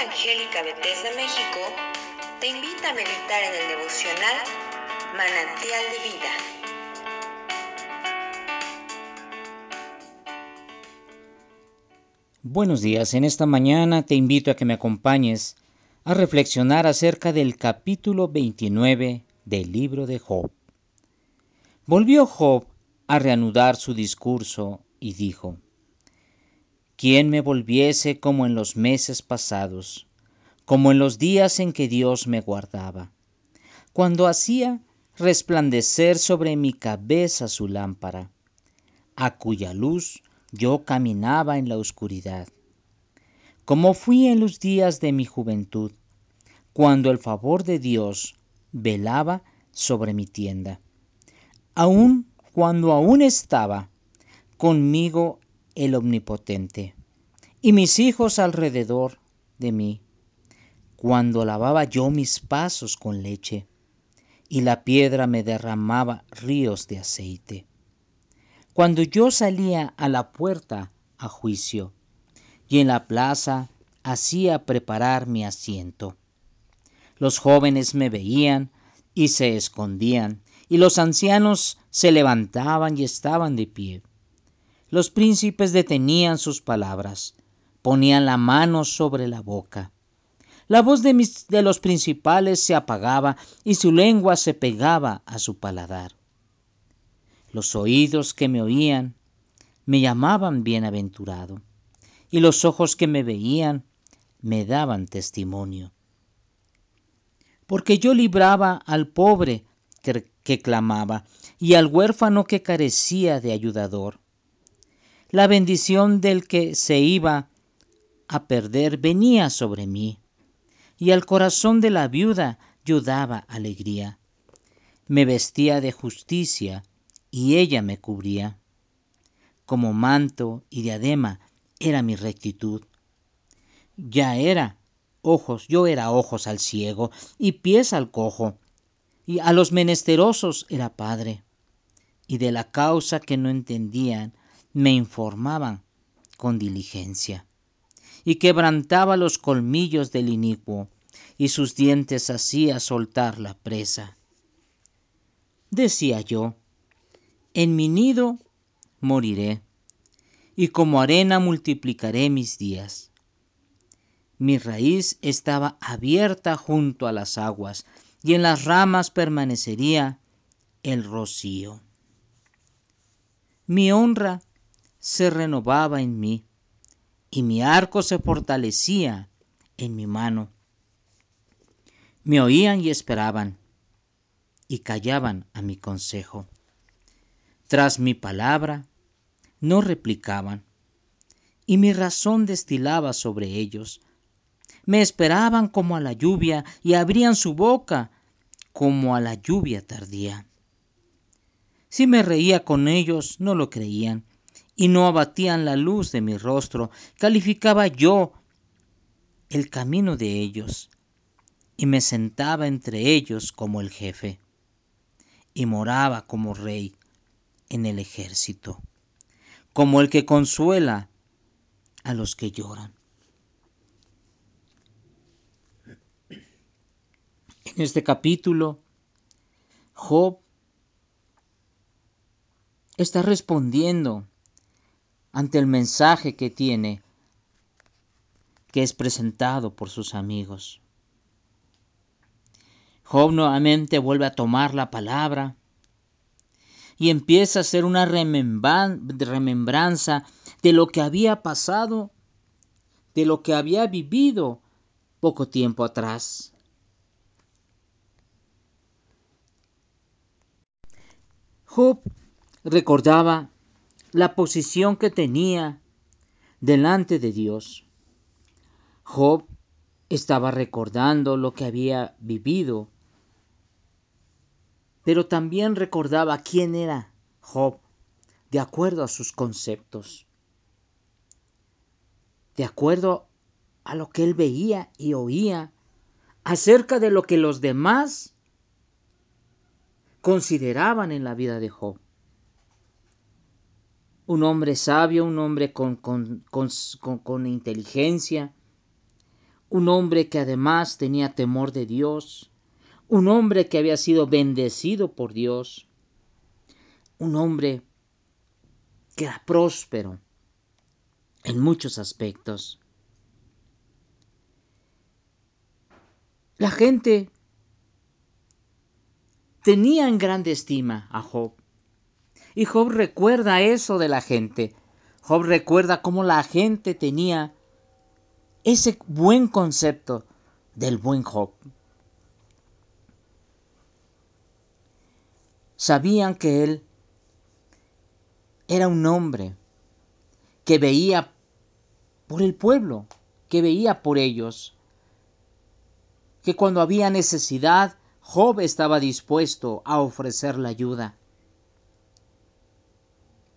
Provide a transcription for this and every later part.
Evangélica Bethesda México te invita a meditar en el devocional Manantial de Vida. Buenos días, en esta mañana te invito a que me acompañes a reflexionar acerca del capítulo 29 del libro de Job. Volvió Job a reanudar su discurso y dijo, ¿Quién me volviese como en los meses pasados, como en los días en que Dios me guardaba, cuando hacía resplandecer sobre mi cabeza su lámpara, a cuya luz yo caminaba en la oscuridad, como fui en los días de mi juventud, cuando el favor de Dios velaba sobre mi tienda, aun cuando aún estaba conmigo el Omnipotente, y mis hijos alrededor de mí, cuando lavaba yo mis pasos con leche, y la piedra me derramaba ríos de aceite. Cuando yo salía a la puerta a juicio, y en la plaza hacía preparar mi asiento. Los jóvenes me veían y se escondían, y los ancianos se levantaban y estaban de pie. Los príncipes detenían sus palabras, ponían la mano sobre la boca. La voz de, de los principales se apagaba y su lengua se pegaba a su paladar. Los oídos que me oían me llamaban bienaventurado, y los ojos que me veían me daban testimonio. Porque yo libraba al pobre que, que clamaba, y al huérfano que carecía de ayudador. La bendición del que se iba a perder venía sobre mí, y al corazón de la viuda yo daba alegría. Me vestía de justicia, y ella me cubría. Como manto y diadema era mi rectitud. Ya era ojos, yo era ojos al ciego y pies al cojo, y a los menesterosos era padre. Y de la causa que no entendían, me informaban con diligencia, y quebrantaba los colmillos del inicuo, y sus dientes hacía soltar la presa. Decía yo, en mi nido moriré, y como arena multiplicaré mis días. Mi raíz estaba abierta junto a las aguas, y en las ramas permanecería el rocío. Mi honra se renovaba en mí y mi arco se fortalecía en mi mano. Me oían y esperaban y callaban a mi consejo. Tras mi palabra no replicaban y mi razón destilaba sobre ellos. Me esperaban como a la lluvia y abrían su boca como a la lluvia tardía. Si me reía con ellos, no lo creían y no abatían la luz de mi rostro, calificaba yo el camino de ellos y me sentaba entre ellos como el jefe y moraba como rey en el ejército, como el que consuela a los que lloran. En este capítulo, Job está respondiendo ante el mensaje que tiene, que es presentado por sus amigos. Job nuevamente vuelve a tomar la palabra y empieza a hacer una remembranza de lo que había pasado, de lo que había vivido poco tiempo atrás. Job recordaba la posición que tenía delante de Dios. Job estaba recordando lo que había vivido, pero también recordaba quién era Job de acuerdo a sus conceptos, de acuerdo a lo que él veía y oía acerca de lo que los demás consideraban en la vida de Job un hombre sabio, un hombre con, con, inteligencia, un hombre que además tenía temor de Dios, un hombre que había sido bendecido por Dios, un hombre que era próspero en muchos aspectos. La gente tenía en grande estima a Job. Y Job recuerda eso de la gente. Job recuerda cómo la gente tenía ese buen concepto del buen Job. Sabían que él era un hombre que veía por el pueblo, que veía por ellos, que cuando había necesidad, Job estaba dispuesto a ofrecer la ayuda,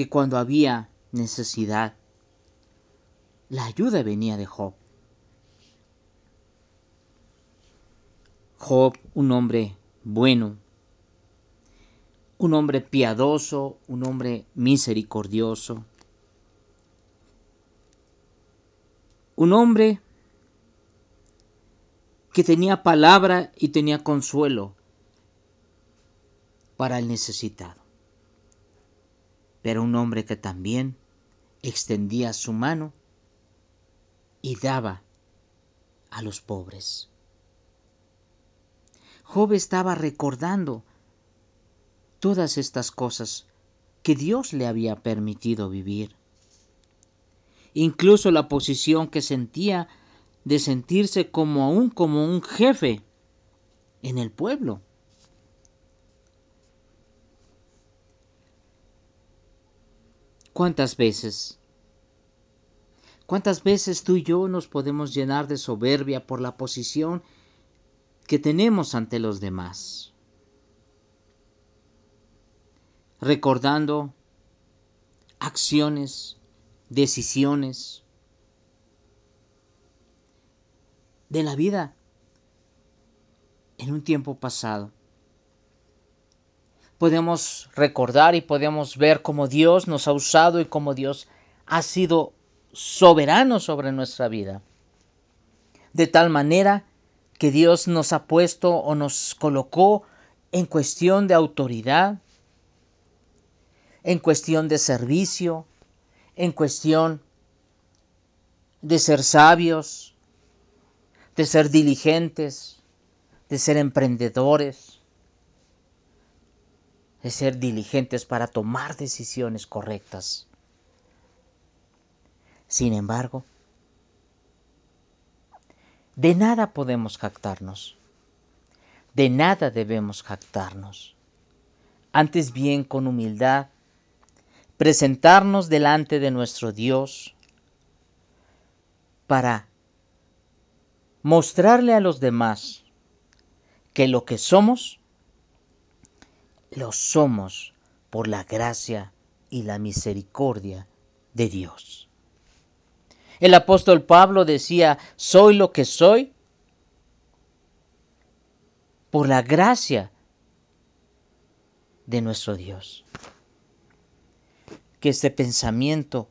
que cuando había necesidad, la ayuda venía de Job. Job, un hombre bueno, un hombre piadoso, un hombre misericordioso, un hombre que tenía palabra y tenía consuelo para el necesitado. Pero un hombre que también extendía su mano y daba a los pobres. Job estaba recordando todas estas cosas que Dios le había permitido vivir. Incluso la posición que sentía de sentirse como aún como un jefe en el pueblo. ¿Cuántas veces? ¿Cuántas veces tú y yo nos podemos llenar de soberbia por la posición que tenemos ante los demás. Recordando acciones, decisiones de la vida en un tiempo pasado. Podemos recordar y podemos ver cómo Dios nos ha usado y cómo Dios ha sido soberano sobre nuestra vida. De tal manera que Dios nos ha puesto o nos colocó en cuestión de autoridad, en cuestión de servicio, en cuestión de ser sabios, de ser diligentes, de ser emprendedores, de ser diligentes para tomar decisiones correctas. Sin embargo, de nada podemos jactarnos. De nada debemos jactarnos. Antes bien, con humildad, presentarnos delante de nuestro Dios para mostrarle a los demás que lo que somos, lo somos por la gracia y la misericordia de Dios. El apóstol Pablo decía, soy lo que soy por la gracia de nuestro Dios. Que este pensamiento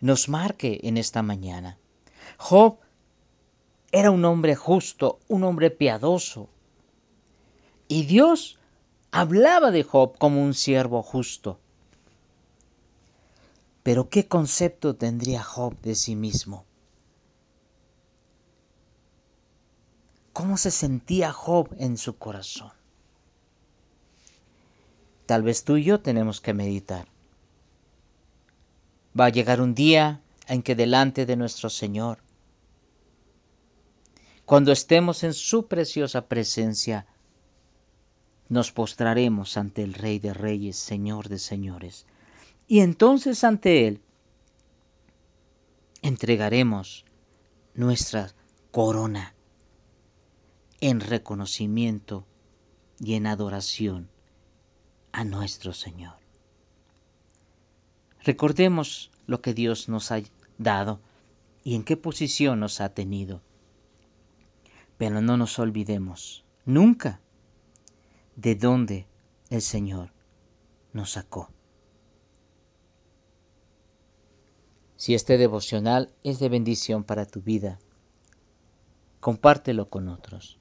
nos marque en esta mañana. Job era un hombre justo, un hombre piadoso. Y Dios hablaba de Job como un siervo justo. Pero ¿qué concepto tendría Job de sí mismo? ¿Cómo se sentía Job en su corazón? Tal vez tú y yo tenemos que meditar. Va a llegar un día en que delante de nuestro Señor, cuando estemos en su preciosa presencia, nos postraremos ante el Rey de Reyes, Señor de Señores y entonces ante Él entregaremos nuestra corona en reconocimiento y en adoración a nuestro Señor. Recordemos lo que Dios nos ha dado y en qué posición nos ha tenido. Pero no nos olvidemos nunca de dónde el Señor nos sacó. Si este devocional es de bendición para tu vida, compártelo con otros.